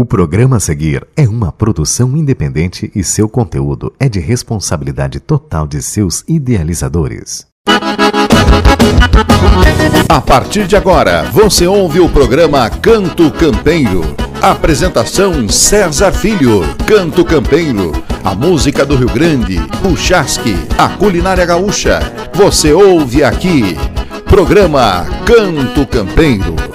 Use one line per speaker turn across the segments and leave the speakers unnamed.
O programa a seguir é uma produção independente e seu conteúdo é de responsabilidade total de seus idealizadores.
A partir de agora, você ouve o programa Canto Campeiro. Apresentação César Filho. Canto Campeiro. A música do Rio Grande, o chasque, a culinária gaúcha. Você ouve aqui. Programa Canto Campeiro.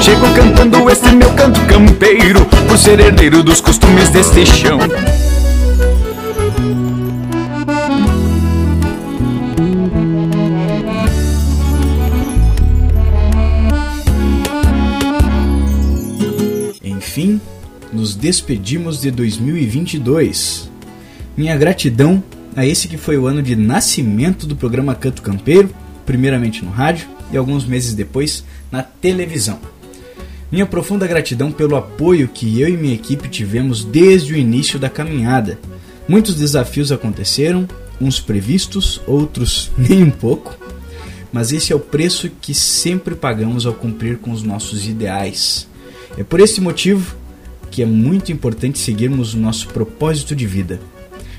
Chego cantando esse meu canto campeiro, por ser herdeiro dos costumes deste chão. Enfim, nos despedimos de 2022. Minha gratidão a esse que foi o ano de nascimento do programa Canto Campeiro, primeiramente no rádio e alguns meses depois na televisão. Minha profunda gratidão pelo apoio que eu e minha equipe tivemos desde o início da caminhada. Muitos desafios aconteceram, uns previstos, outros nem um pouco, mas esse é o preço que sempre pagamos ao cumprir com os nossos ideais. É por esse motivo que é muito importante seguirmos o nosso propósito de vida.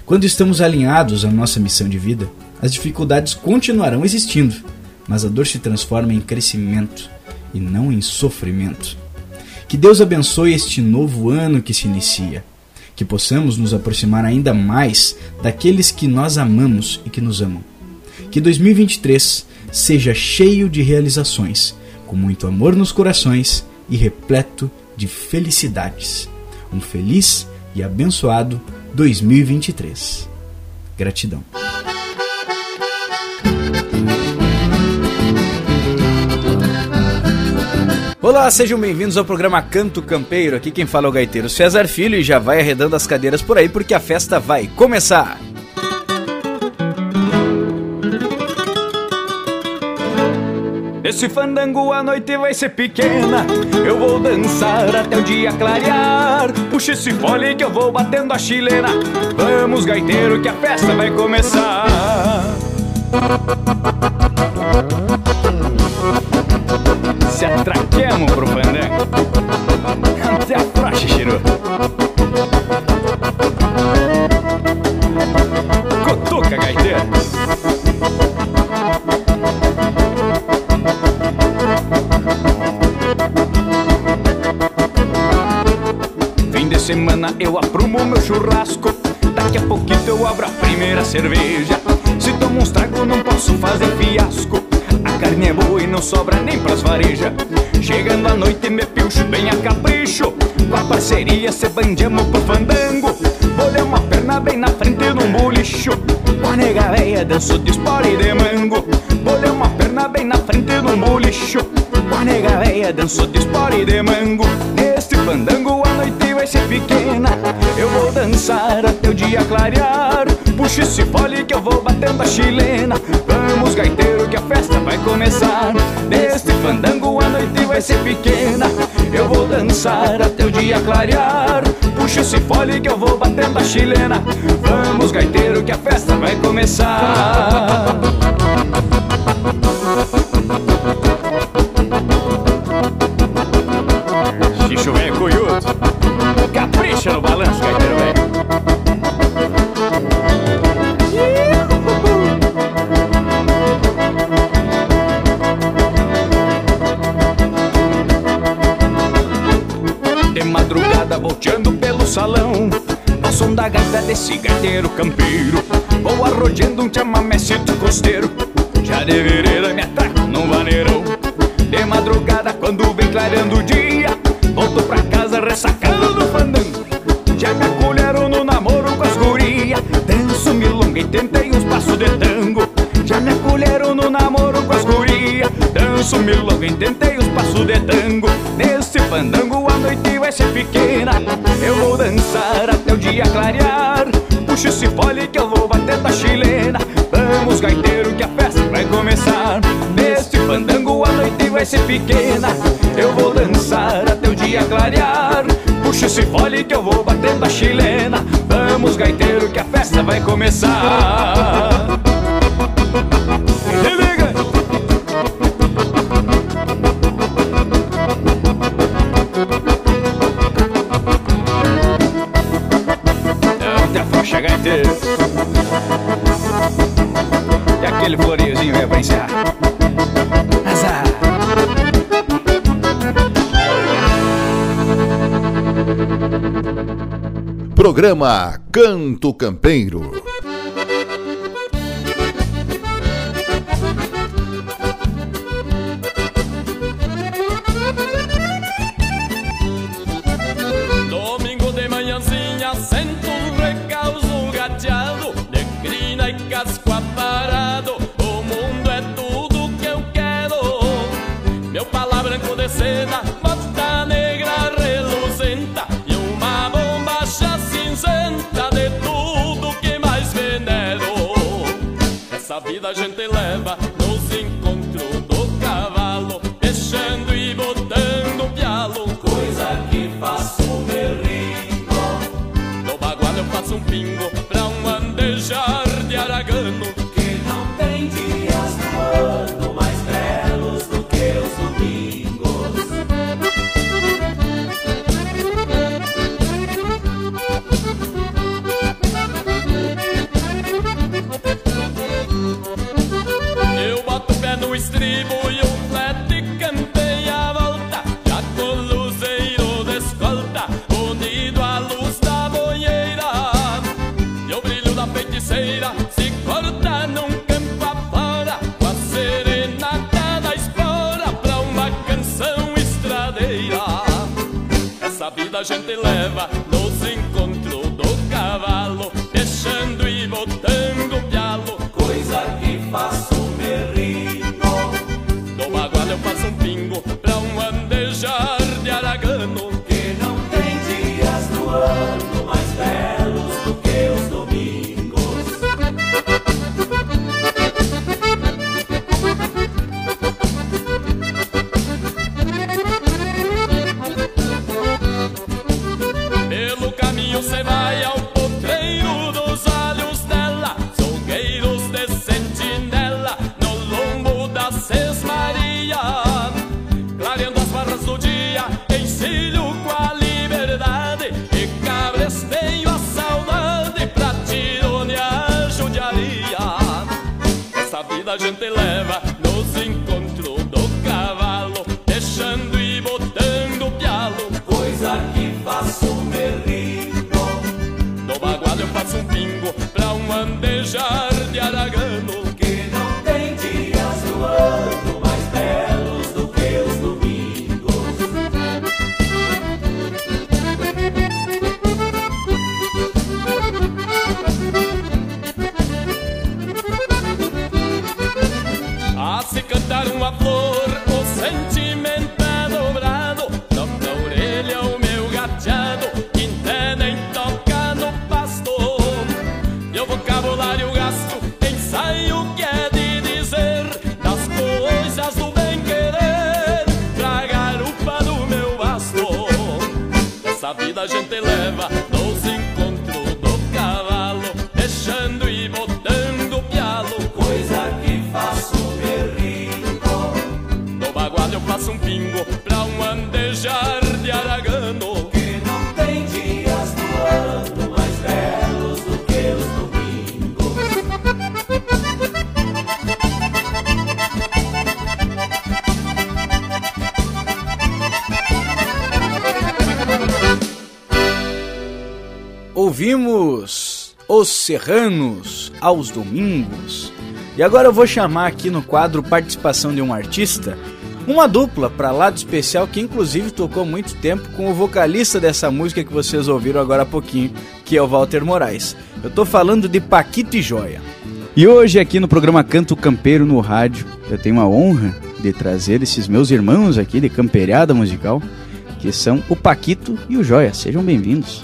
Quando estamos alinhados à nossa missão de vida, as dificuldades continuarão existindo, mas a dor se transforma em crescimento e não em sofrimento. Que Deus abençoe este novo ano que se inicia. Que possamos nos aproximar ainda mais daqueles que nós amamos e que nos amam. Que 2023 seja cheio de realizações, com muito amor nos corações e repleto de felicidades. Um feliz e abençoado 2023. Gratidão. Olá, sejam bem-vindos ao programa Canto Campeiro. Aqui quem fala é o gaiteiro César Filho e já vai arredando as cadeiras por aí porque a festa vai começar. Esse fandango a noite vai ser pequena Eu vou dançar até o dia clarear Puxa esse fole que eu vou batendo a chilena Vamos gaiteiro que a festa vai começar Se atraquemos pro fandango Até a praxe, Chiru Cotoca, gaiteiro Fim de semana eu aprumo meu churrasco. Daqui a pouquinho eu abro a primeira cerveja. Se tomo uns tragos não posso fazer fiasco É e não sobra nem pras varejas. Chegando à noite me pilcho bem a capricho. Com a parceria se bandiamo pro fandango. Bolei uma perna bem na frente num bolicho. Com a nega véia danço de espora e de mango. Bolei uma perna bem na frente num bolicho. Com a nega véia danço de espora e de mango. Neste fandango a noite vai ser pequena. Eu vou dançar até o dia clarear. Puxa esse fole que eu vou batendo a chilena vai começar. Neste fandango a noite vai ser pequena. Eu vou dançar até o dia clarear. Puxa esse fole que eu vou batendo a chilena. Vamos gaiteiro que a festa vai começar desse gaiteiro campeiro. Vou arrodeando um chamamecito costeiro. Já de vereda me atraco num vaneirão. De madrugada quando vem clareando o dia Volto pra casa ressacando do fandango. Já me acolheram no namoro com as gurias. Danço milonga e tentei uns passos de tango. Já me acolheram no namoro com as gurias. Danço milonga e tentei pequena Eu vou dançar até o dia clarear. Puxa esse fole que eu vou batendo a chilena. Vamos gaiteiro que a festa vai começar. Neste fandango a noite vai ser pequena. Eu vou dançar até o dia clarear. Puxa esse fole que eu vou batendo a chilena. Vamos gaiteiro que a festa vai começar
Programa Canto Campeiro.
Feiticeira Se corta num campo afora Com a serenata da espora Pra uma canção estradeira. Essa vida a gente leva
Serranos aos domingos. E agora eu vou chamar aqui no quadro Participação de um Artista uma dupla para lado especial que inclusive tocou muito tempo com o vocalista dessa música que vocês ouviram agora há pouquinho, que é o Walter Moraes. Eu tô falando de Paquito e Joia. E hoje aqui no programa Canto Campeiro no rádio, eu tenho a honra de trazer esses meus irmãos aqui de camperiada musical, que são o Paquito e o Joia. Sejam bem-vindos.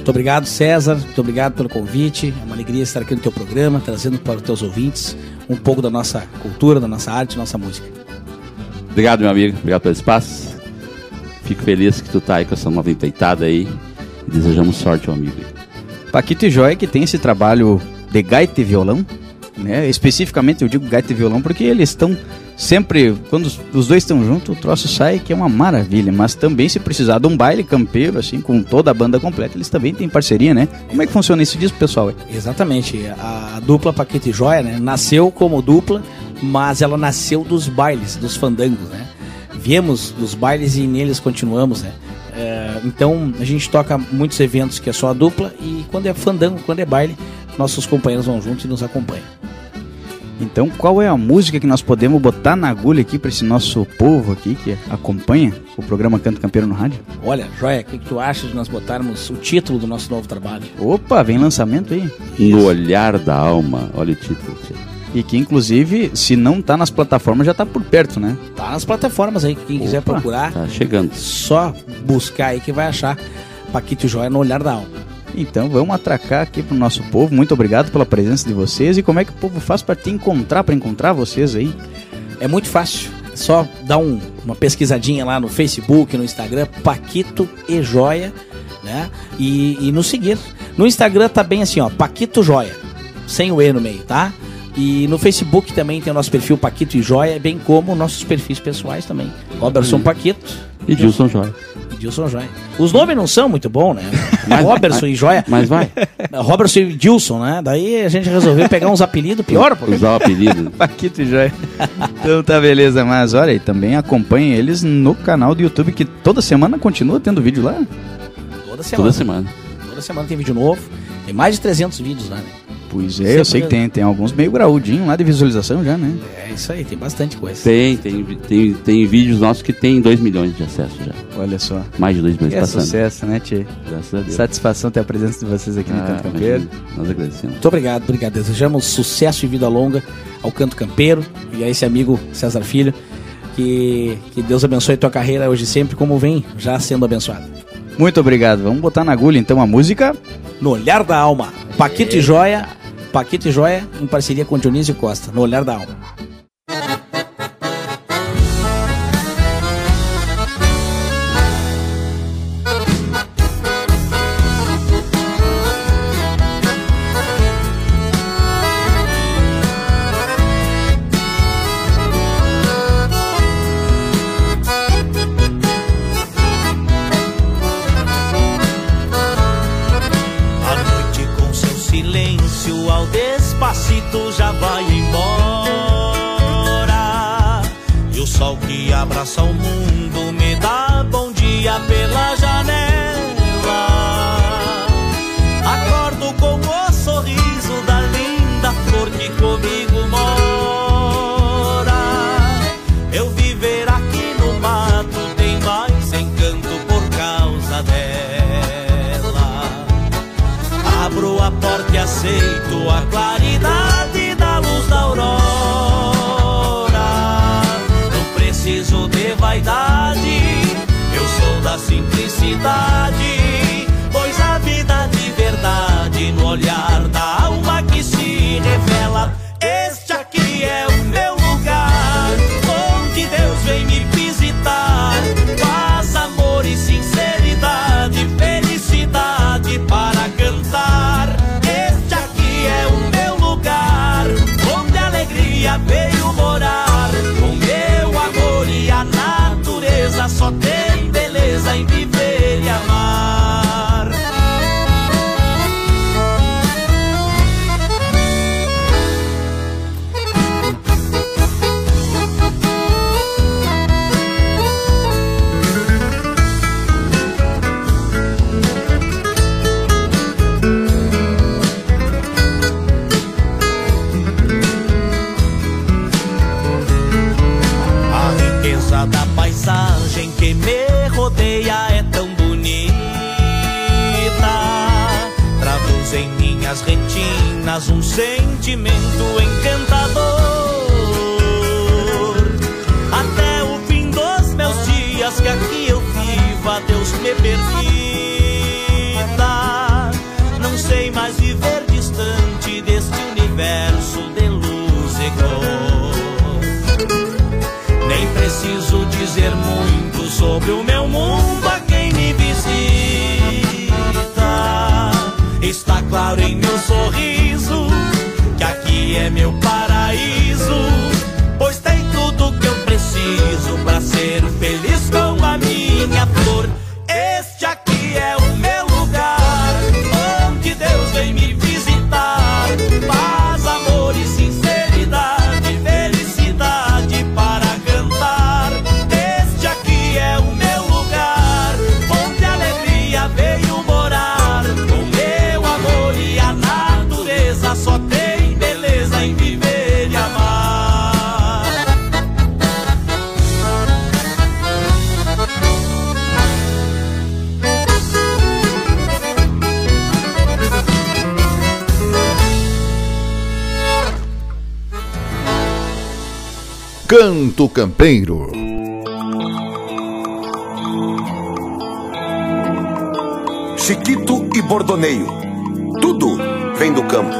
Muito obrigado, César. Muito obrigado pelo convite. É uma alegria estar aqui no teu programa, trazendo para os teus ouvintes um pouco da nossa cultura, da nossa arte, da nossa música.
Obrigado, meu amigo. Obrigado pelo espaço. Fico feliz que tu tá aí com essa nova empreitada aí. E desejamos sorte ao amigo.
Paquito e Joia que tem esse trabalho de gaita e violão, né? Especificamente eu digo gaita e violão porque eles estão Sempre, quando os- dois estão juntos, o troço sai que é uma maravilha. Mas também, se precisar de um baile campeiro, assim, com toda a banda completa, eles também têm parceria, né? Como é que funciona isso? Diz pro pessoal.
Exatamente. A, dupla Paquita e Joia, né? Nasceu como dupla, mas ela nasceu dos bailes, dos fandangos, né? Viemos dos bailes e neles continuamos, né? É, então a gente toca muitos eventos que é só a dupla e quando é fandango, quando é baile, nossos companheiros vão junto e nos acompanham.
Então, qual é a música que nós podemos botar na agulha aqui pra esse nosso povo aqui que acompanha o programa Canto Campeiro no rádio?
Olha, Joia, o que, que tu acha de nós botarmos o título do nosso novo trabalho?
Opa, vem lançamento aí.
No olhar da alma. Olha o título.
E que, inclusive, se não tá nas plataformas, já tá por perto, né?
Tá nas plataformas aí, quem quiser
Opa,
procurar,
Tá chegando.
só buscar aí que vai achar Paquito Joia no olhar da alma.
Então, vamos atracar aqui pro nosso povo. Muito obrigado pela presença de vocês. E como é que o povo faz pra te encontrar, pra encontrar vocês aí?
É muito fácil. É só dar um- uma pesquisadinha lá no Facebook, no Instagram, Paquito e Joia, né? E, e nos seguir. No Instagram tá bem assim, ó, Paquito Joia, sem o E no meio, tá? E no Facebook também tem o nosso perfil Paquito e Joia, bem como nossos perfis pessoais também. Robertson Paquito
E Dilson Joia.
Dilson Joia. Os nomes não são muito bons, né?
Mas-
Robertson e Joia.
Mas vai.
Robertson e Dilson, né? Daí a gente resolveu pegar uns apelidos pior, pô.
Usar o apelido.
Paquito e Joia. então tá beleza, mas olha, e também acompanhem eles no canal do YouTube, que toda semana continua tendo vídeo lá.
Toda semana.
Toda semana.
Toda semana tem vídeo novo. Tem mais de 300 vídeos lá, né?
Pois é, eu sei que tem, tem alguns meio graudinho lá de visualização já, né?
É isso aí, tem bastante coisa.
Tem, tem, tem, tem vídeos nossos que tem 2 milhões de acessos já.
Olha só.
Mais de 2 milhões
Que é
passando.
sucesso, né, Tchê?
Graças a Deus.
Satisfação ter a presença de vocês aqui no
Ah,
Canto Campeiro.
imagina. Nós agradecemos.
Muito obrigado, obrigado. Desejamos sucesso e vida longa ao Canto Campeiro e a esse amigo César Filho. Que, que Deus abençoe tua carreira hoje e sempre, como vem já sendo abençoado.
Muito obrigado. Vamos botar na agulha então a música.
No Olhar da Alma, Paquito e Joia, Paquito e Joia em parceria com Dionísio Costa, no Olhar da Alma.
Simplicidade. Sentimento encantador. Até o fim dos meus dias que aqui eu viva, Deus me permita. Não sei mais viver distante deste universo de luz e cor. Nem preciso dizer muito sobre o meu mundo a quem me visita. Está claro em meu sorriso
Canto Campeiro.
Chiquito e bordoneio. Tudo vem do campo.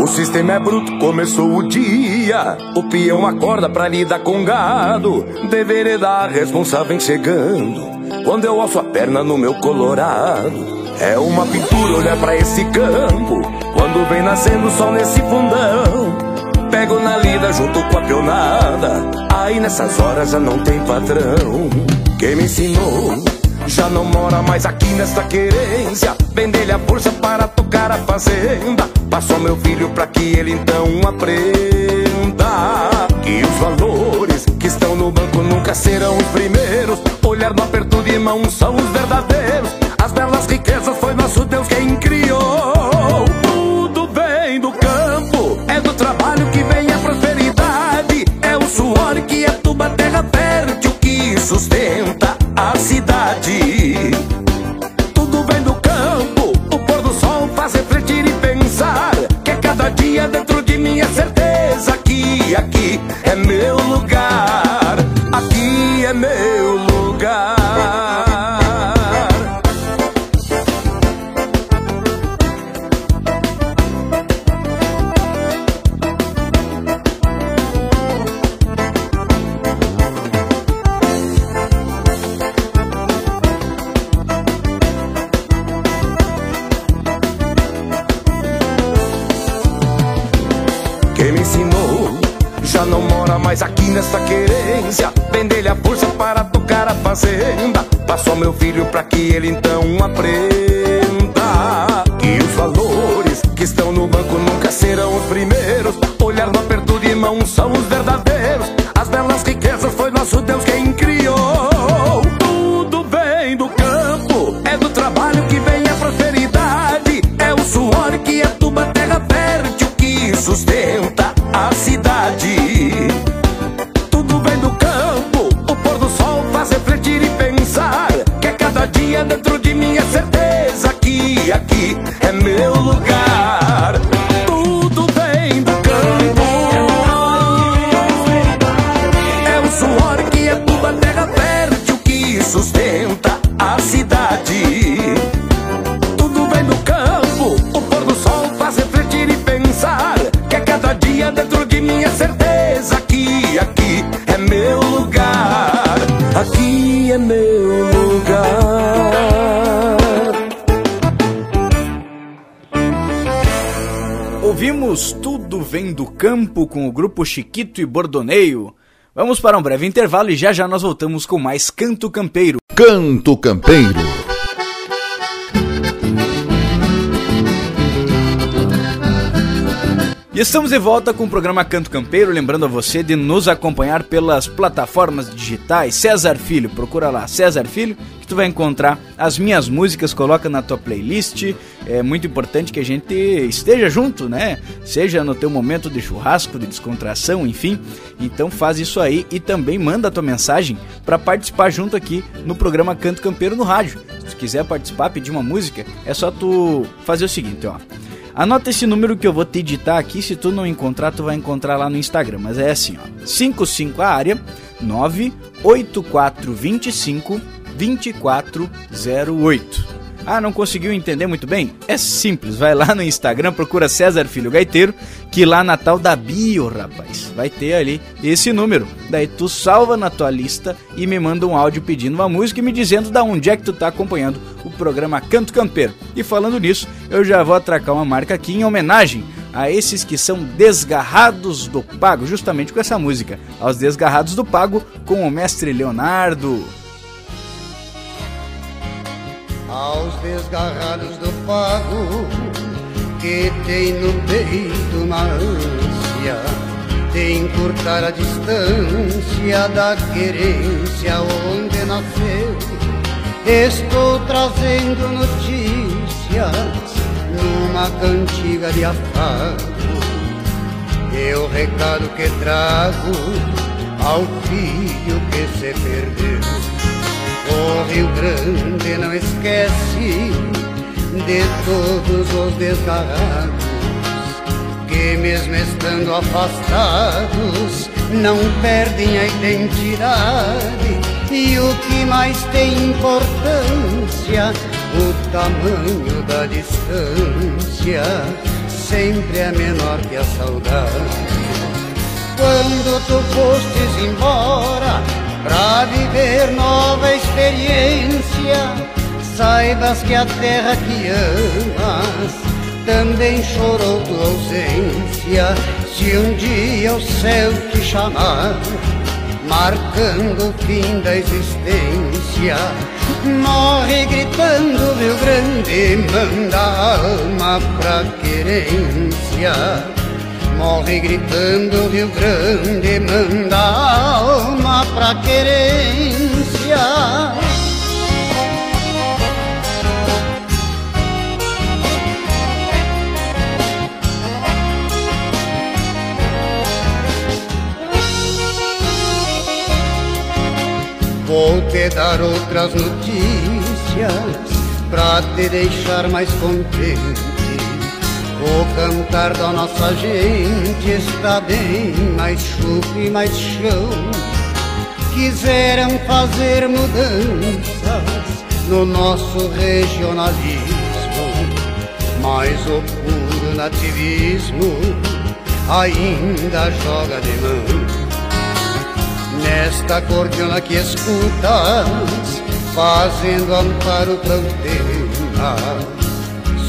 O sistema é bruto, começou o dia. O peão acorda pra lidar com gado. Deveria dar responsável chegando. Quando eu alço a perna no meu colorado. É uma pintura olhar pra esse campo. Quando vem nascendo o sol nesse fundão. Pego na lida junto com a peonada. Aí nessas horas já não tem patrão. Quem me ensinou já não mora mais aqui nesta querência. Vender a força para tocar a fazenda. Passou meu filho pra que ele então aprenda que os valores que estão no banco nunca serão os primeiros. Olhar no aperto de mão são os verdadeiros. As belas riquezas foi nosso Deus quem criou. É meu lugar. Filho pra que
grupo Chiquito e Bordoneio. Vamos para um breve intervalo e já já nós voltamos com mais Canto Campeiro.
Canto Campeiro.
Estamos de volta com o programa Canto Campeiro, lembrando a você de nos acompanhar pelas plataformas digitais. César Filho, procura lá, César Filho, que tu vai encontrar as minhas músicas, coloca na tua playlist. É muito importante que a gente esteja junto, né? Seja no teu momento de churrasco, de descontração, enfim. Então faz isso aí e também manda a tua mensagem para participar junto aqui no programa Canto Campeiro no rádio. Se tu quiser participar, pedir uma música, é só tu fazer o seguinte, ó. Anota esse número que eu vou te digitar aqui, se tu não encontrar, tu vai encontrar lá no Instagram, mas é assim, ó. 55 a área 98425 2408. Ah, não conseguiu entender muito bem? É simples, vai lá no Instagram, procura César Filho Gaiteiro, que lá na tal da bio, rapaz, vai ter ali esse número. Daí tu salva na tua lista e me manda um áudio pedindo uma música e me dizendo da onde é que tu tá acompanhando o programa Canto Campeiro. E falando nisso, eu já vou atracar uma marca aqui em homenagem a esses que são desgarrados do pago, justamente com essa música, aos desgarrados do pago com o mestre Leonardo.
Aos desgarrados do pago que tem no peito uma ânsia de encurtar a distância da querência onde nasceu. Estou trazendo notícias numa cantiga de afago e o recado que trago ao filho que se perdeu. O Rio Grande não esquece de todos os desgarrados que, mesmo estando afastados, não perdem a identidade. E o que mais tem importância, o tamanho da distância, sempre é menor que a saudade. Quando tu fostes embora pra viver nova experiência, saibas que a terra que amas também chorou tua ausência. Se um dia o céu te chamar, marcando o fim da existência, morre gritando Rio Grande, manda a alma pra querência. Morre gritando Rio Grande, manda alma pra querência. Vou te dar outras notícias pra te deixar mais contente. O cantar da nossa gente está bem mais chuva e mais chão. Quiseram fazer mudanças no nosso regionalismo, mas o puro nativismo ainda joga de mão. Nesta cordiona que escutas, fazendo amparo tema,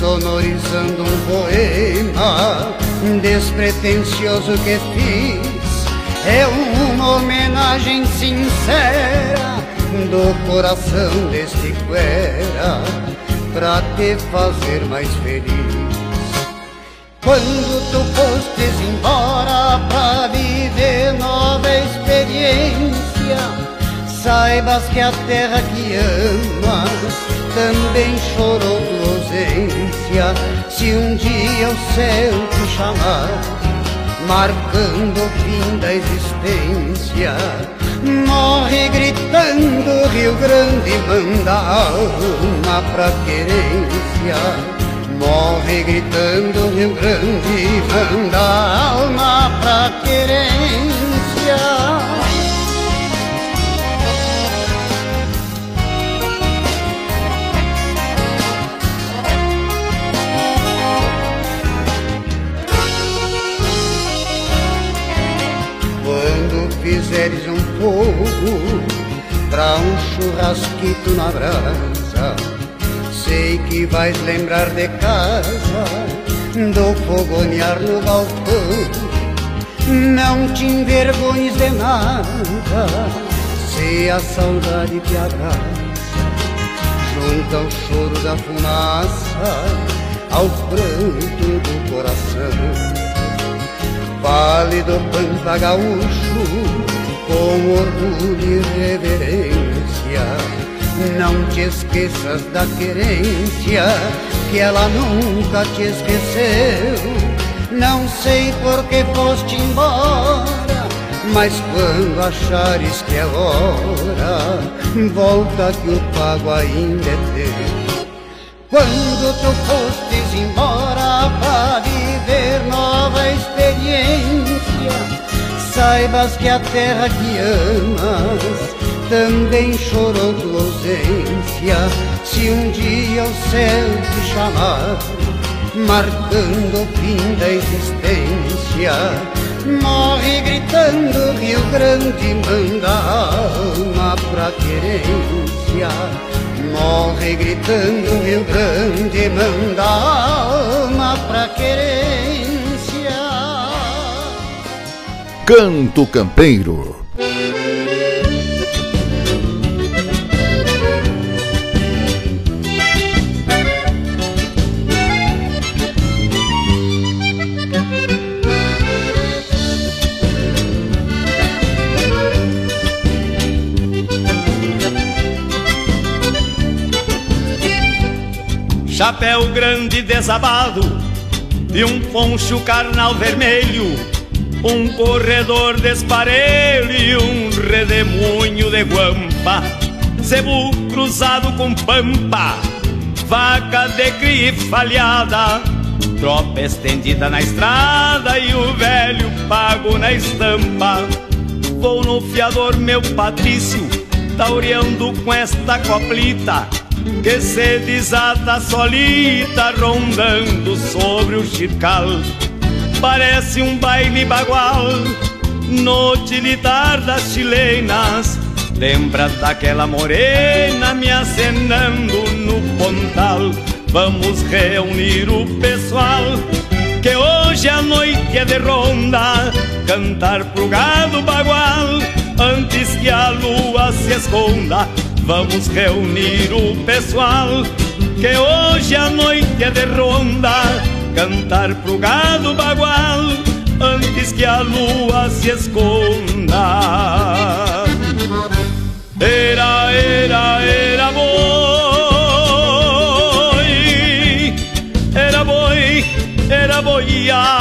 sonorizando um poema despretensioso que fiz, é uma homenagem sincera do coração deste cuera, pra te fazer mais feliz. Quando tu fostes embora pra viver nova experiência, saibas que a terra que amas também chorou ausência. Se um dia o céu te chamar, marcando o fim da existência, morre gritando Rio Grande, manda a alma pra querência. Morre gritando Rio Grande, manda a alma pra querência. Pra um churrasquito na brasa sei que vais lembrar de casa, do fogonear no balcão. Não te envergonhes de nada, se a saudade te abraça, junto ao choro da fumaça, ao pranto do coração. Vale do Pampa Gaúcho, com orgulho e reverência não te esqueças da querência, que ela nunca te esqueceu. Não sei por que foste embora, mas quando achares que é hora, volta que o pago ainda é teu. Quando tu fostes embora saibas que a terra que amas também chorou tua ausência. Se um dia o céu te chamar, marcando o fim da existência, morre gritando Rio Grande, manda a alma pra querência. Morre gritando Rio Grande, manda a alma pra querência.
Canto Campeiro.
Chapéu grande desabado e um poncho carnal vermelho um corredor desparelho e um redemoinho de guampa, cebu cruzado com pampa, vaca de cria falhada, tropa estendida na estrada e o velho pago na estampa. Vou no fiador, meu Patrício, taureando com esta coplita que se desata solita rondando sobre o chical. Parece um baile bagual no tilitar das chilenas. Lembra daquela morena me acenando no pontal. Vamos reunir o pessoal que hoje a noite é de ronda. Cantar pro gado bagual antes que a lua se esconda. Vamos reunir o pessoal que hoje a noite é de ronda. Cantar pro gado bagual antes que a lua se esconda. Era, era, era boi, era boi, era boiada.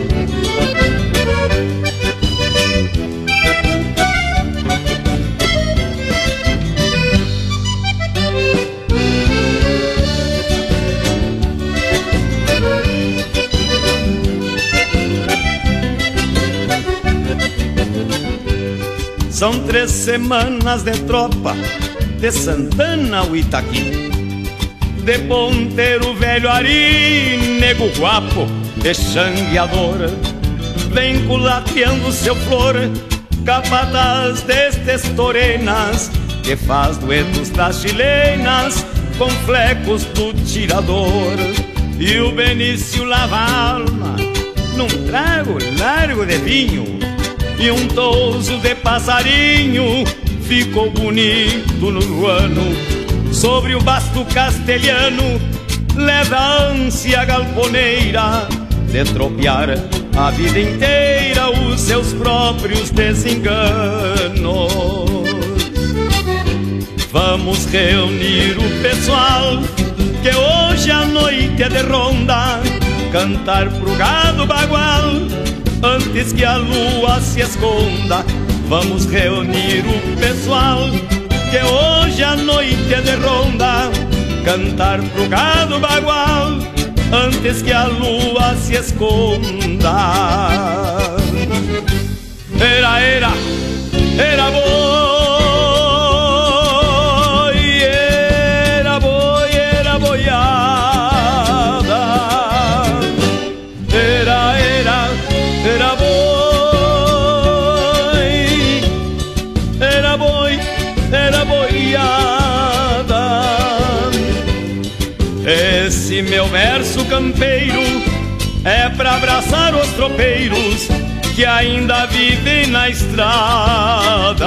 São três semanas de tropa de Santana ao Itaqui. De ponteiro velho Ari, nego guapo, de xangueador. Vem culateando seu flor, capataz destes torenas, que faz duetos das chilenas com flecos do tirador. E o Benício lava a alma num trago largo de vinho e um touso de passarinho ficou bonito no ano. Sobre o basto castelhano leva a ânsia galponeira de tropear a vida inteira os seus próprios desenganos. Vamos reunir o pessoal que hoje a noite é de ronda, cantar pro gado bagual antes que a lua se esconda. Vamos reunir o pessoal que hoje a noite é de ronda, cantar pro gado bagual antes que a lua se esconda. Era, era, era boi, tropeiros que ainda vivem na estrada.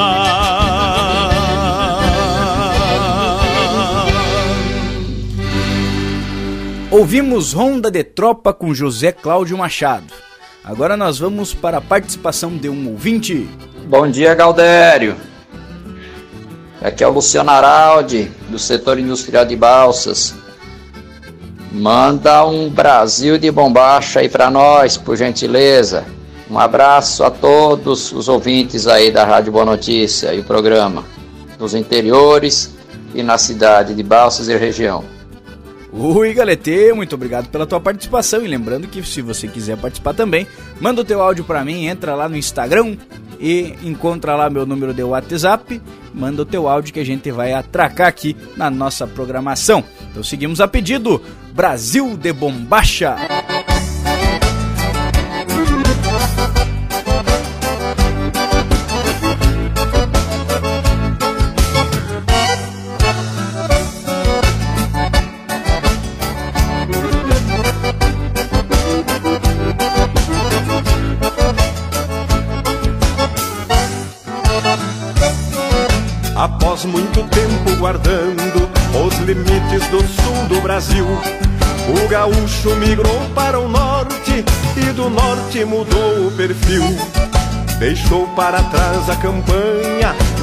Ouvimos Ronda de Tropa com José Cláudio Machado. Agora nós vamos para a participação de um ouvinte.
Bom dia, Galdério. Aqui é o Luciano Araldi, do setor industrial de balsas. Manda um Brasil de bombacha aí para nós, por gentileza. Um abraço a todos os ouvintes aí da Rádio Boa Notícia e o programa, nos interiores e na cidade de Balsas e região.
Ui, Galete, muito obrigado pela tua participação. E lembrando que se você quiser participar também, manda o teu áudio para mim, entra lá no Instagram e encontra lá meu número de WhatsApp, manda o teu áudio que a gente vai atracar aqui na nossa programação. Então seguimos a pedido, Brasil de Bombacha.
Após muito tempo guardando limites do sul do Brasil, o gaúcho migrou para o norte e do norte mudou o perfil. Deixou para trás a campanha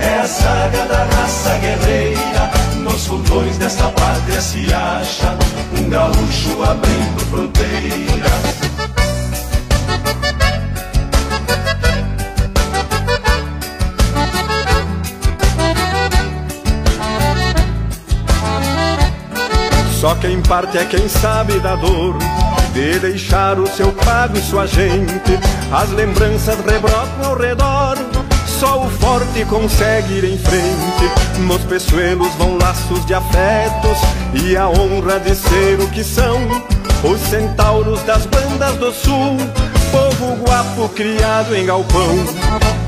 é a saga da raça guerreira. Nos fundões desta pátria se acha um gaúcho abrindo fronteiras.
Só quem parte é quem sabe da dor de deixar o seu pago e sua gente. As lembranças rebrotam ao redor. Só o forte consegue ir em frente. Nos peçoelos vão laços de afetos e a honra de ser o que são os centauros das bandas do sul. Povo guapo criado em galpão.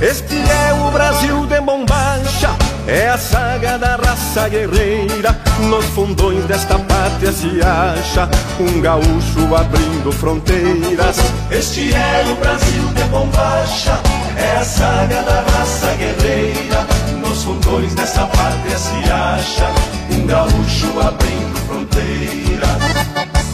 Este é o Brasil de bombacha, é a saga da raça guerreira. Nos fundões desta pátria se acha um gaúcho abrindo fronteiras.
Este é o Brasil de bombacha, é a saga da raça guerreira. Nos fundões desta pátria se acha um gaúcho abrindo fronteiras.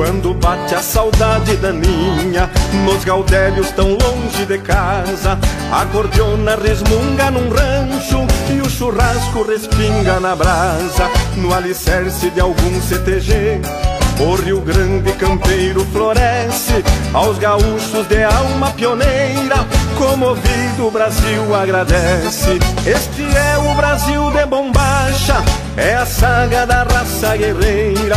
Quando bate a saudade daninha Nos gaudérios tão longe de casa A cordiona resmunga num rancho E o churrasco respinga na brasa No alicerce de algum CTG o Rio Grande campeiro floresce aos gaúchos de alma pioneira. Comovido o Brasil agradece. Este é o Brasil de bombacha, é a saga da raça guerreira.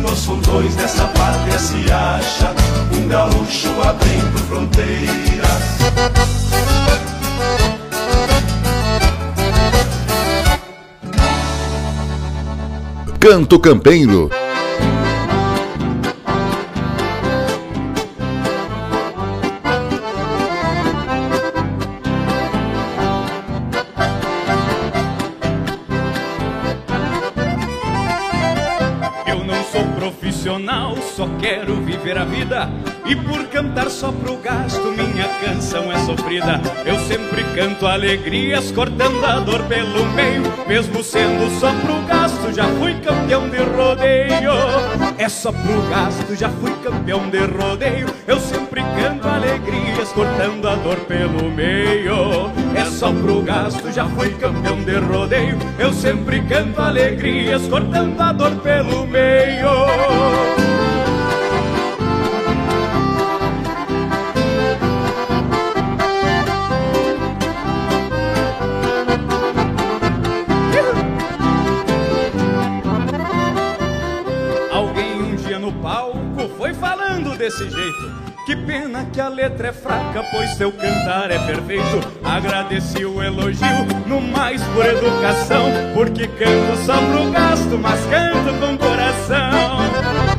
Nos fundões dessa pátria se acha um gaúcho abrindo fronteiras.
Canto Campeiro.
Viver a vida. E por cantar só pro gasto, minha canção é sofrida. Eu sempre canto alegrias, cortando a dor pelo meio. Mesmo sendo só pro gasto, já fui campeão de rodeio. É só pro gasto, já fui campeão de rodeio. Eu sempre canto alegrias, cortando a dor pelo meio. É só pro gasto, já fui campeão de rodeio. Eu sempre canto alegrias, cortando a dor pelo meio. Desse jeito. Que pena que a letra é fraca, pois seu cantar é perfeito. Agradeci o elogio, no mais por educação. Porque canto só pro gasto, mas canto com coração.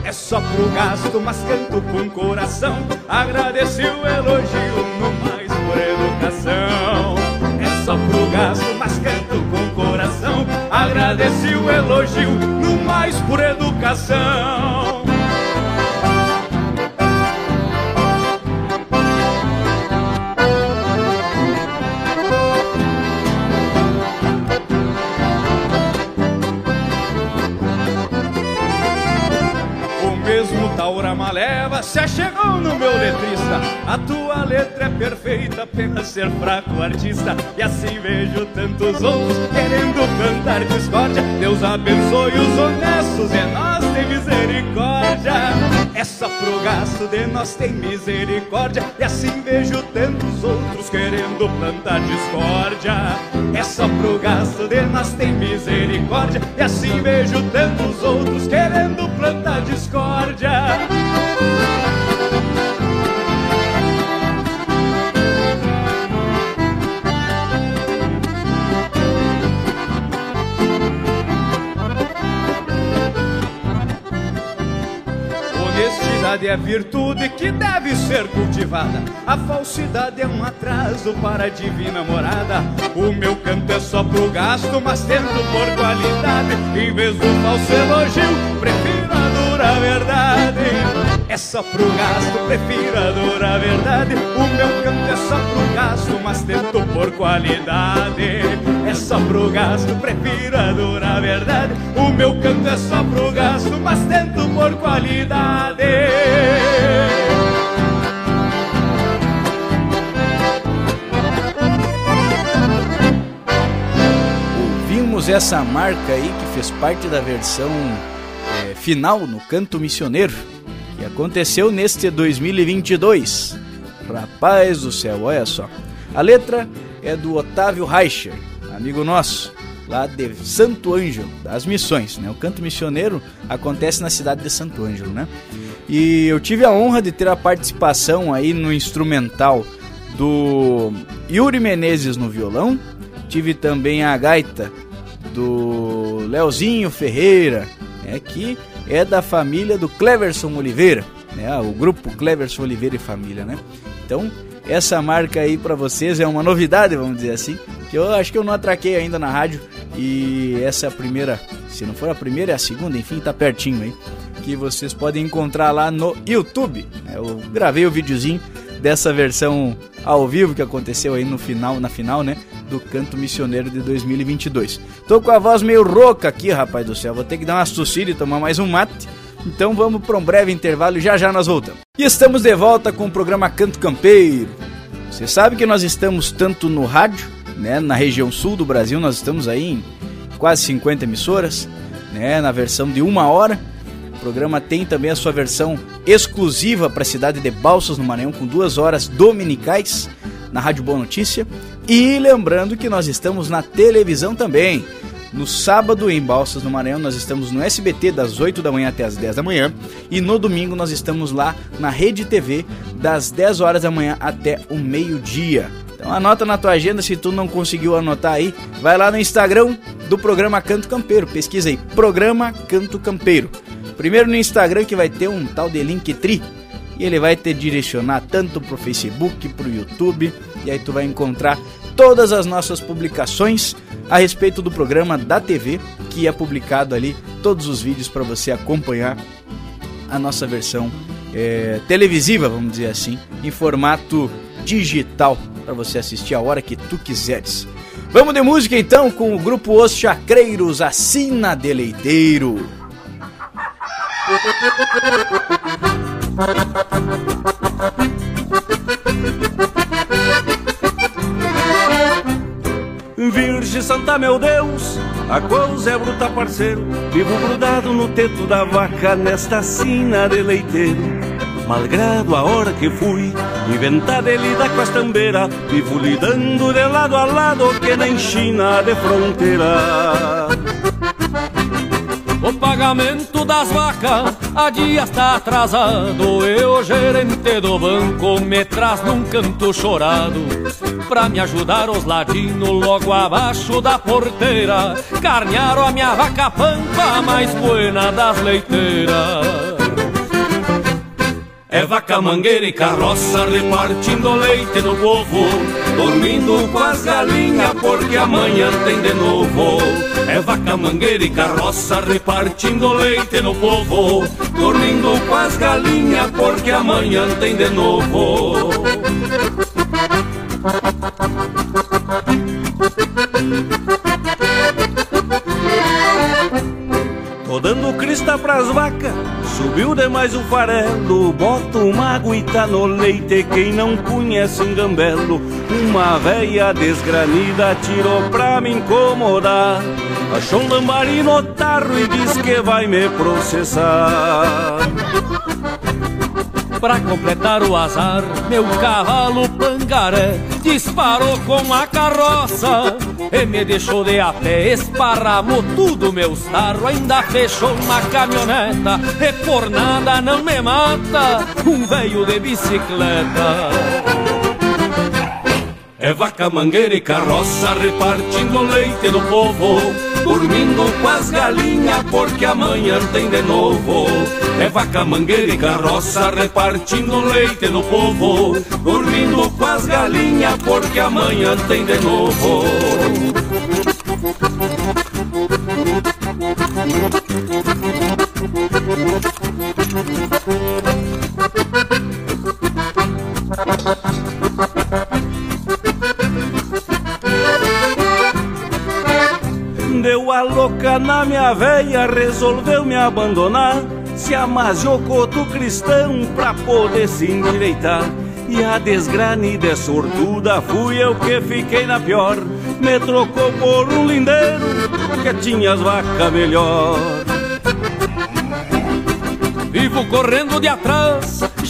É só pro gasto, mas canto com coração. Agradeci o elogio, no mais por educação. É só pro gasto, mas canto com coração. Agradeci o elogio, no mais por educação. Achegou no meu letrista. A tua letra é perfeita, apenas ser fraco artista. E assim vejo tantos outros querendo cantar discórdia. Deus abençoe os honestos e nós tem misericórdia. É só pro gasto de nós tem misericórdia. E assim vejo tantos outros querendo plantar discórdia. É só pro gasto de nós tem misericórdia. E assim vejo tantos outros querendo plantar discórdia. Honestidade é virtude que deve ser cultivada. A falsidade é um atraso para a divina morada. O meu canto é só pro gasto, mas tento por qualidade. Em vez do falso elogio, prefiro a dura verdade. É só pro gasto, prefiro a dura verdade. O meu canto é só pro gasto, mas tento por qualidade. É só pro gasto, prefiro a dura verdade. O meu canto é só pro gasto, mas tento por qualidade.
Ouvimos essa marca aí que fez parte da versão é, final no Canto Missioneiro, que aconteceu neste 2022. Rapaz do céu, olha só. A letra é do Otávio Reicher, amigo nosso, lá de Santo Ângelo, das Missões. Né? O Canto Missioneiro acontece na cidade de Santo Ângelo, né? E eu tive a honra de ter a participação aí no instrumental do Yuri Menezes no violão. Tive também a gaita do Leozinho Ferreira, né, que é da família do Cleverson Oliveira, né, o grupo Cleverson Oliveira e Família, né? Então, essa marca aí para vocês é uma novidade, vamos dizer assim, que eu acho que eu não atraquei ainda na rádio e essa é a primeira, se não for a primeira, é a segunda, enfim, tá pertinho aí, que vocês podem encontrar lá no YouTube. Eu gravei o videozinho dessa versão ao vivo que aconteceu aí no final, na final, né, do Canto Missioneiro de 2022. Tô com a voz meio rouca aqui, rapaz do céu. Vou ter que dar uma tossida e tomar mais um mate. Então vamos para um breve intervalo e já já nós voltamos. E estamos de volta com o programa Canto Campeiro. Você sabe que nós estamos tanto no rádio, né, na região sul do Brasil, nós estamos aí em quase 50 emissoras, né, na versão de uma hora. O programa tem também a sua versão exclusiva para a cidade de Balsas, no Maranhão, com duas horas dominicais na Rádio Boa Notícia. E lembrando que nós estamos na televisão também. No sábado, em Balsas, no Maranhão, nós estamos no SBT das 8 da manhã até as 10 da manhã. E no domingo, nós estamos lá na Rede TV das 10 horas da manhã até o meio-dia. Então anota na tua agenda, se tu não conseguiu anotar aí, vai lá no Instagram do programa Canto Campeiro. Pesquisa aí, Programa Canto Campeiro. Primeiro no Instagram que vai ter um tal de Linktree. E ele vai te direcionar tanto pro Facebook, pro YouTube. E aí tu vai encontrar todas as nossas publicações a respeito do programa da TV, que é publicado ali todos os vídeos para você acompanhar a nossa versão é, televisiva, vamos dizer assim, em formato digital para você assistir a hora que tu quiseres. Vamos de música então com o grupo Os Chacreiros Assina Deleiteiro.
Virgem Santa, meu Deus, a coisa é bruta, parceiro. Vivo grudado no teto da vaca nesta sina de leiteiro. Malgrado a hora que fui inventar de lidar com as tambeiras, vivo lidando de lado a lado que nem China de fronteira.
O pagamento das vacas a dia está atrasado E o gerente do banco me traz num canto chorado Pra me ajudar os ladinos logo abaixo da porteira. Carnearam a minha vaca pampa mais buena das leiteiras. É vaca mangueira e carroça repartindo leite no povo Dormindo com as galinhas porque amanhã tem de novo. É vaca mangueira e carroça repartindo leite no povo Dormindo com as galinhas porque amanhã tem de novo
Tô dando crista pras vacas, subiu demais o farelo. Bota uma aguita no leite, quem não conhece um gambelo. Uma véia desgranida tirou pra me incomodar. Achou um lambari no tarro e diz que vai me processar.
Pra completar o azar, meu cavalo pangaré disparou com a carroça e me deixou de a pé, esparramou tudo meu sarro, ainda fechou uma caminhoneta e por nada não me mata um velho de bicicleta. É vaca mangueira e carroça repartindo leite do povo Dormindo com as galinhas porque amanhã tem de novo. É vaca mangueira e carroça repartindo leite no povo. Dormindo com as galinhas porque amanhã tem de novo
minha veia, resolveu me abandonar. Se amasiou coto cristão pra poder se endireitar. E a desgranida é sortuda, fui eu que fiquei na pior. Me trocou por um lindeiro que tinha as vacas melhor.
Vivo correndo de atrás,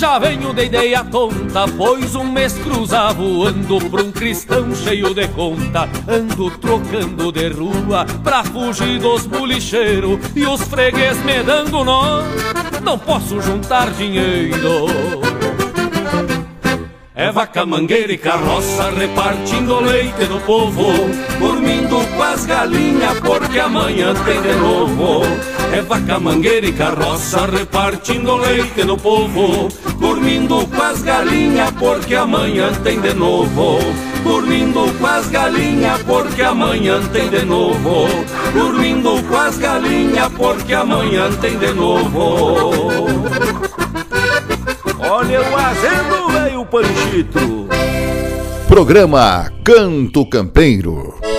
já venho de ideia tonta, pois um mês cruza voando pra um cristão cheio de conta. Ando trocando de rua pra fugir dos bolicheiros e os freguês me dando nó. Não posso juntar dinheiro. É vaca mangueira e carroça repartindo leite no povo Dormindo com as galinhas porque amanhã tem de novo É vaca mangueira e carroça repartindo leite no povo Dormindo com as galinhas porque amanhã tem de novo Dormindo com as galinhas porque amanhã tem de novo Dormindo com as galinhas porque amanhã tem de novo
Olha o azendo, velho Panchito.
Programa Canto Campeiro.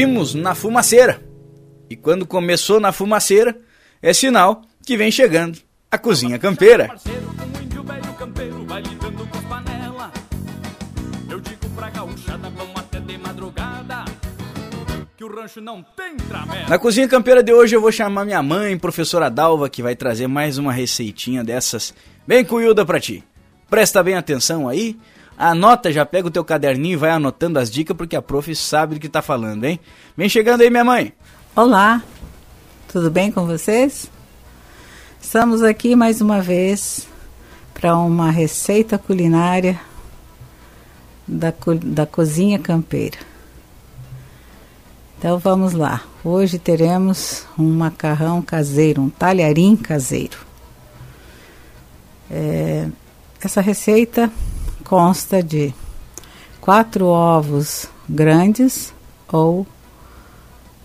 Ouvimos na fumaceira. E quando começou na fumaceira, é sinal que vem chegando a cozinha campeira. Na cozinha campeira de hoje eu vou chamar minha mãe, professora Dalva, que vai trazer mais uma receitinha dessas bem cuiuda pra ti. Presta bem atenção aí, anota, já pega o teu caderninho e vai anotando as dicas, porque a prof sabe do que tá falando, hein? Vem chegando aí, minha mãe.
Olá, tudo bem com vocês? Estamos aqui mais uma vez para uma receita culinária da, da cozinha campeira. Então vamos lá. Hoje teremos um macarrão caseiro, um talharim caseiro. É, essa receita consta de quatro ovos grandes ou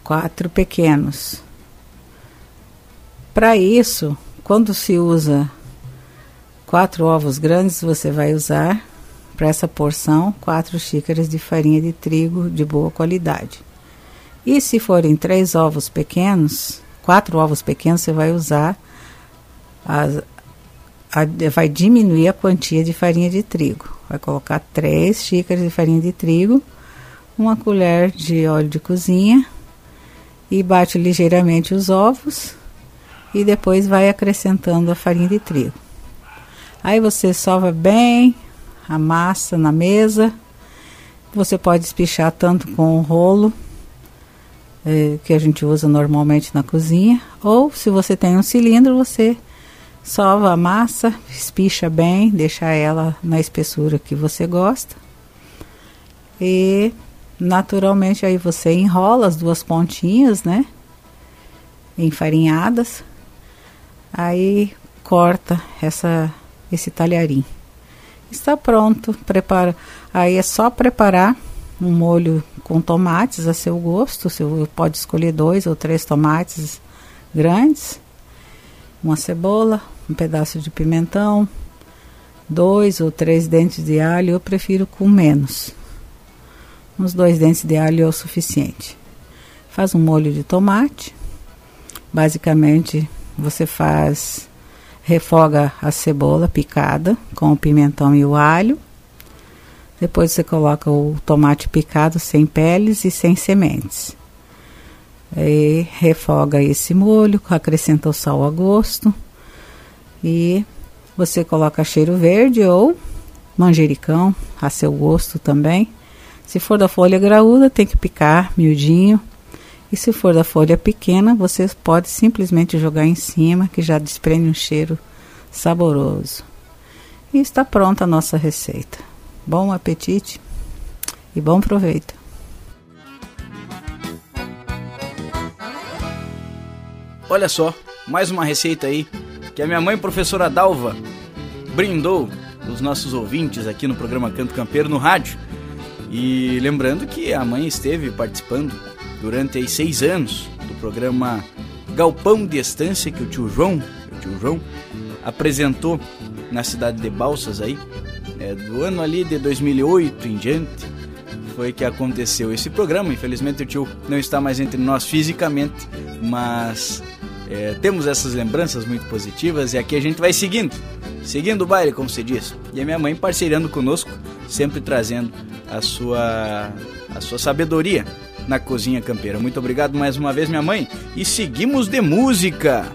quatro pequenos. Para isso, quando se usa quatro ovos grandes, você vai usar para essa porção quatro xícaras de farinha de trigo de boa qualidade. E se forem três ovos pequenos, quatro ovos pequenos, você vai usar, a, a, vai diminuir a quantia de farinha de trigo. Vai colocar três xícaras de farinha de trigo, uma colher de óleo de cozinha e bate ligeiramente os ovos e depois vai acrescentando a farinha de trigo. Aí você sova bem a massa na mesa. Você pode espichar tanto com o rolo é, que a gente usa normalmente na cozinha, ou se você tem um cilindro, você sova a massa, espicha bem, deixa ela na espessura que você gosta. E naturalmente aí você enrola as duas pontinhas, né? Enfarinhadas. Aí corta essa esse talharim. Está pronto, prepara. Aí é só preparar um molho com tomates a seu gosto. Você pode escolher dois ou três tomates grandes, uma cebola, um pedaço de pimentão, dois ou três dentes de alho. Eu prefiro com menos. Uns dois dentes de alho é o suficiente. Faz um molho de tomate. Basicamente, você faz refoga a cebola picada com o pimentão e o alho depois você coloca o tomate picado sem peles e sem sementes. Aí refoga esse molho, acrescenta o sal a gosto. E você coloca cheiro verde ou manjericão a seu gosto também. Se for da folha graúda, tem que picar miudinho. E se for da folha pequena, você pode simplesmente jogar em cima, que já desprende um cheiro saboroso. E está pronta a nossa receita. Bom apetite e bom proveito.
Olha só, mais uma receita aí que a minha mãe, professora Dalva, brindou os nossos ouvintes aqui no programa Canto Campeiro no rádio. E lembrando que a mãe esteve participando durante aí seis anos do programa Galpão de Estância que o tio João, o tio João apresentou na cidade de Balsas aí, é, do ano ali de 2008 em diante, foi que aconteceu esse programa. Infelizmente o tio não está mais entre nós fisicamente, mas é, temos essas lembranças muito positivas e aqui a gente vai seguindo, seguindo o baile, como se diz. E a minha mãe parceirando conosco, sempre trazendo a sua, a sua sabedoria na cozinha campeira. Muito obrigado mais uma vez, minha mãe. E seguimos de música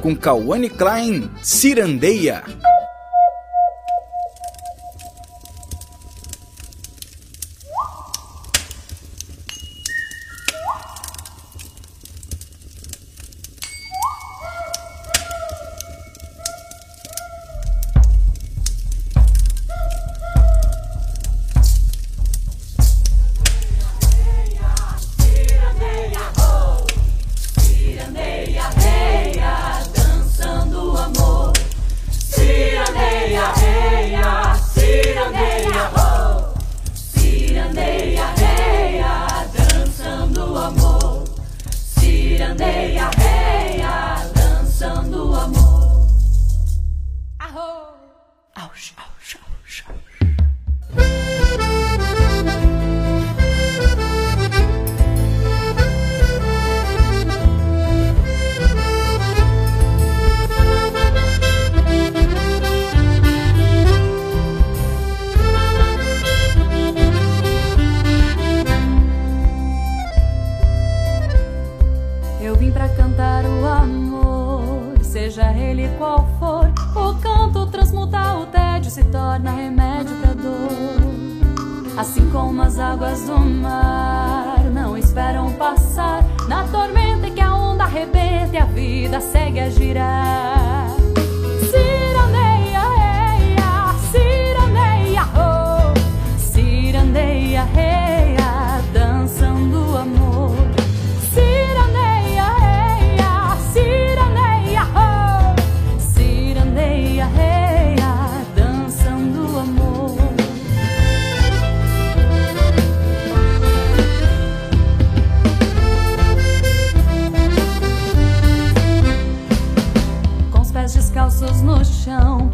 com Kawane Klein. Cirandeia,
a vida segue a girar.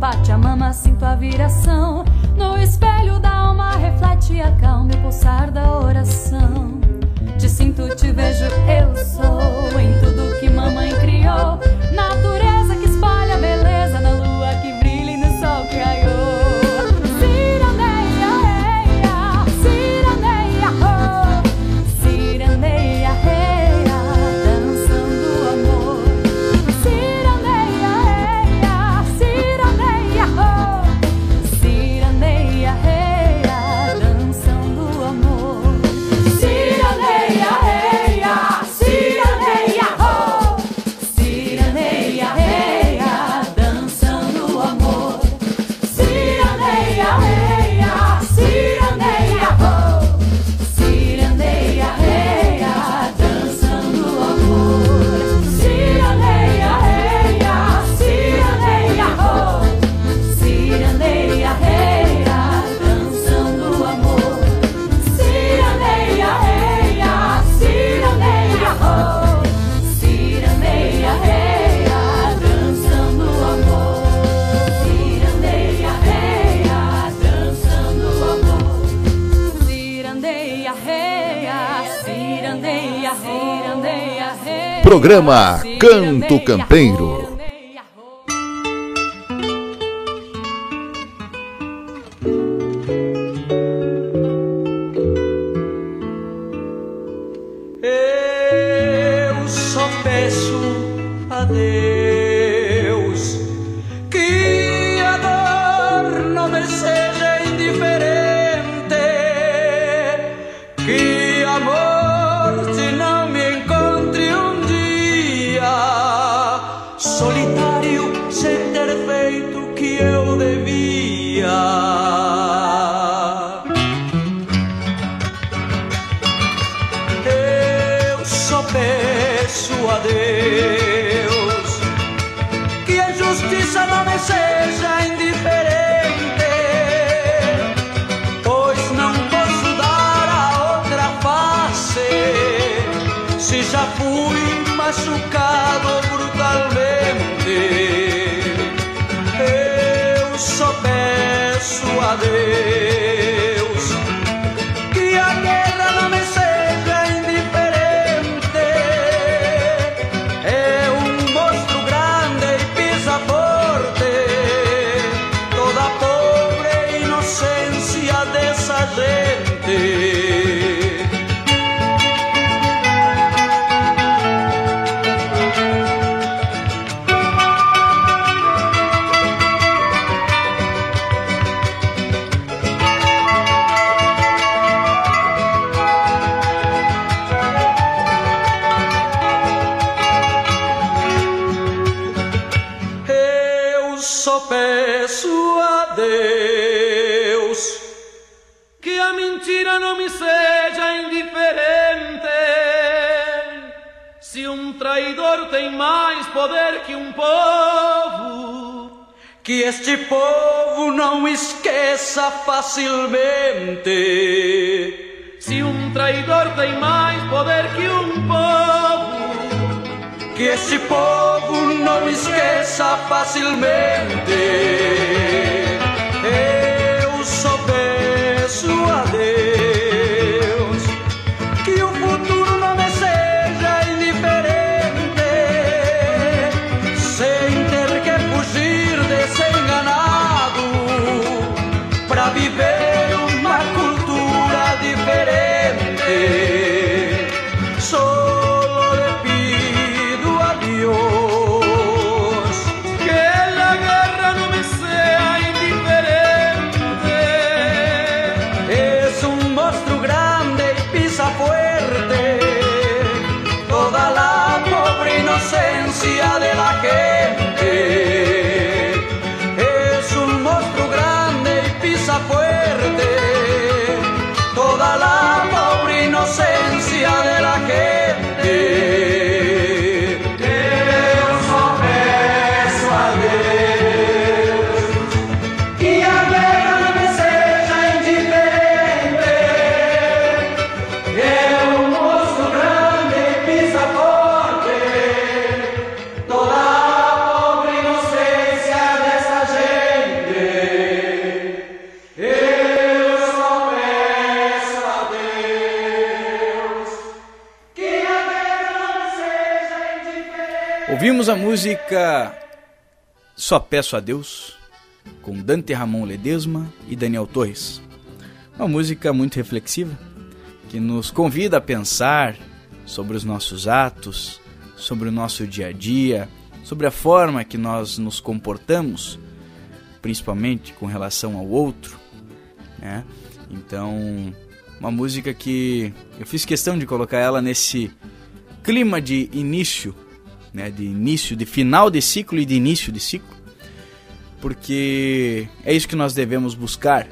bate a mama, sinto a viração. No espelho da alma reflete a calma e pulsar da oração. Te sinto, te vejo, eu sou.
programa Canto Campeiro.
gente. Se um traidor tem mais poder que um povo, que esse povo não esqueça facilmente.
Música Só Peço a Deus, com Dante Ramon Ledesma e Daniel Torres. Uma música muito reflexiva, que nos convida a pensar sobre os nossos atos, sobre o nosso dia a dia, sobre a forma que nós nos comportamos, principalmente com relação ao outro, né? Então, uma música que eu fiz questão de colocar ela nesse clima de início, né, de início, de final de ciclo e de início de ciclo, porque é isso que nós devemos buscar,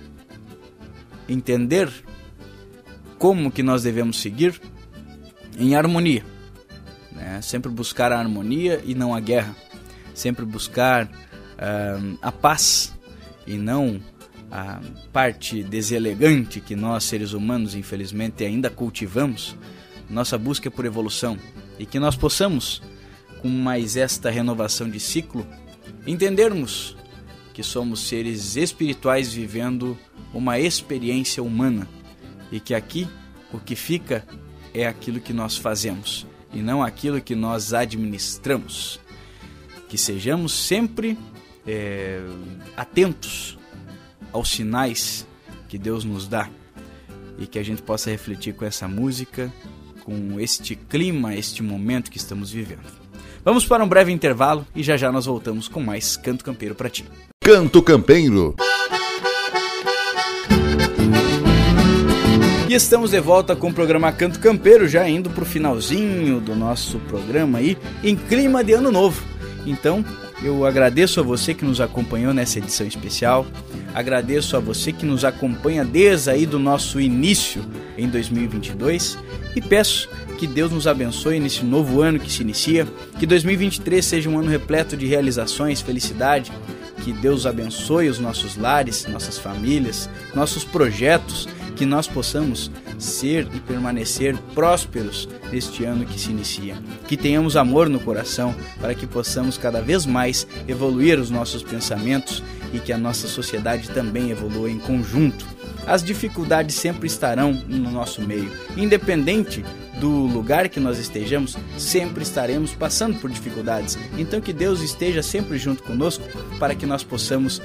entender como que nós devemos seguir em harmonia, né? sempre buscar a harmonia e não a guerra, sempre buscar ah, a paz e não a parte deselegante que nós seres humanos infelizmente ainda cultivamos, nossa busca é por evolução e que nós possamos com mais esta renovação de ciclo entendermos que somos seres espirituais vivendo uma experiência humana e que aqui o que fica é aquilo que nós fazemos e não aquilo que nós administramos. Que sejamos sempre é, atentos aos sinais que Deus nos dá e que a gente possa refletir com essa música, com este clima, este momento que estamos vivendo. Vamos para um breve intervalo e já já nós voltamos com mais Canto Campeiro para ti.
Canto Campeiro.
E estamos de volta com o programa Canto Campeiro, já indo para o finalzinho do nosso programa aí, em clima de ano novo. Então, eu agradeço a você que nos acompanhou nessa edição especial. Agradeço a você que nos acompanha desde aí do nosso início em 2022 e peço que Deus nos abençoe nesse novo ano que se inicia, que 2023 seja um ano repleto de realizações, felicidade, que Deus abençoe os nossos lares, nossas famílias, nossos projetos, que nós possamos ser e permanecer prósperos neste ano que se inicia. Que tenhamos amor no coração para que possamos cada vez mais evoluir os nossos pensamentos e que a nossa sociedade também evolua em conjunto. As dificuldades sempre estarão no nosso meio, independente do lugar que nós estejamos, sempre estaremos passando por dificuldades. Então que Deus esteja sempre junto conosco para que nós possamos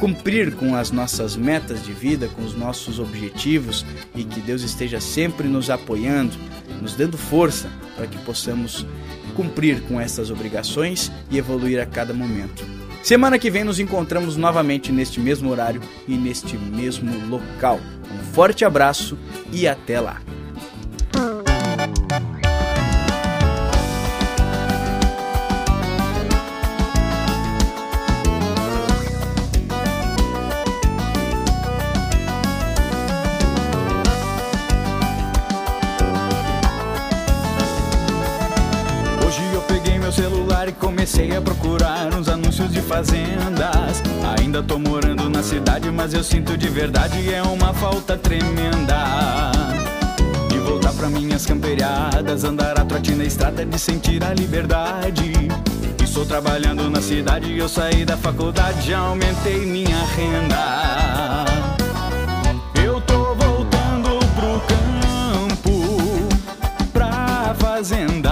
cumprir com as nossas metas de vida, com os nossos objetivos e que Deus esteja sempre nos apoiando, nos dando força para que possamos cumprir com essas obrigações e evoluir a cada momento. Semana que vem nos encontramos novamente neste mesmo horário e neste mesmo local. Um forte abraço e até lá!
Comecei a procurar uns anúncios de fazendas. Ainda tô morando na cidade, mas eu sinto de verdade é uma falta tremenda. De voltar pra minhas camperiadas, andar a trote na estrada, de sentir a liberdade. Estou trabalhando na cidade, eu saí da faculdade, já aumentei minha renda. Eu tô voltando pro campo, pra fazenda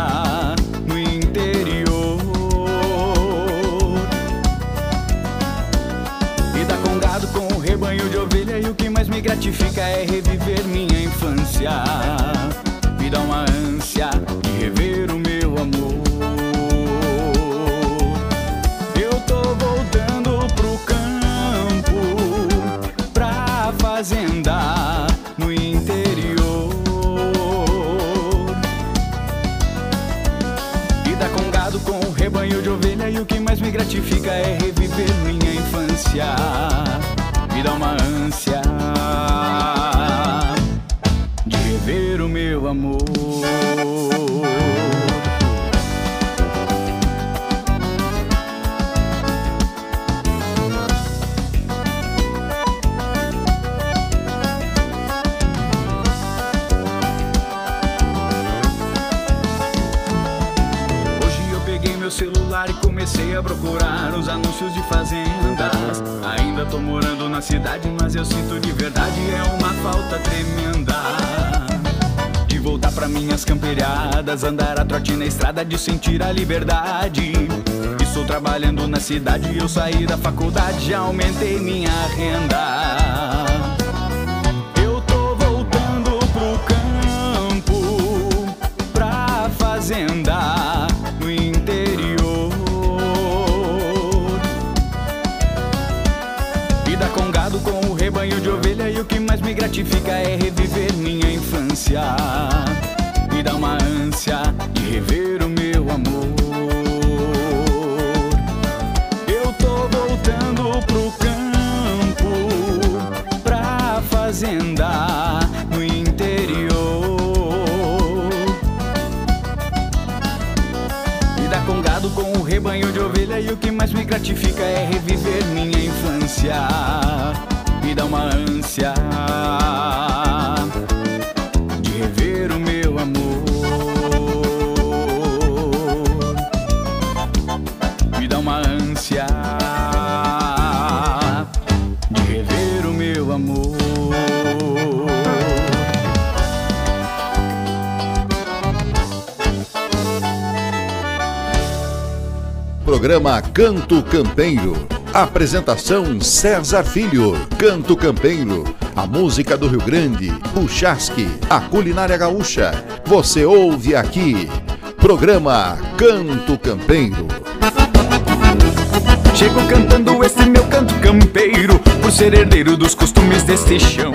reviver minha infância. Me dá uma ânsia de rever o meu amor. Eu tô voltando pro campo, pra fazenda no interior. Dar com gado com rebanho de ovelha e o que mais me gratifica é reviver minha infância. Me
dá uma ânsia mas eu sinto de verdade é uma falta tremenda. De voltar pra minhas camperiadas, andar a trote na estrada, de sentir a liberdade. Estou trabalhando na cidade, eu saí da faculdade, já aumentei minha renda. Me gratifica é reviver minha infância. Me dá uma ânsia de rever o meu amor. Eu tô voltando pro campo, pra fazenda no interior. Vida com gado, com o rebanho de ovelha e o que mais me gratifica é reviver minha infância. Me dá uma ânsia de rever o meu amor. Me dá uma ânsia de rever o meu amor.
Programa Canto Campeiro. Apresentação César Filho. Canto Campeiro. A música do Rio Grande. O chasque. A culinária gaúcha. Você ouve aqui. Programa Canto Campeiro.
Chego cantando esse meu canto campeiro, por ser herdeiro dos costumes deste chão.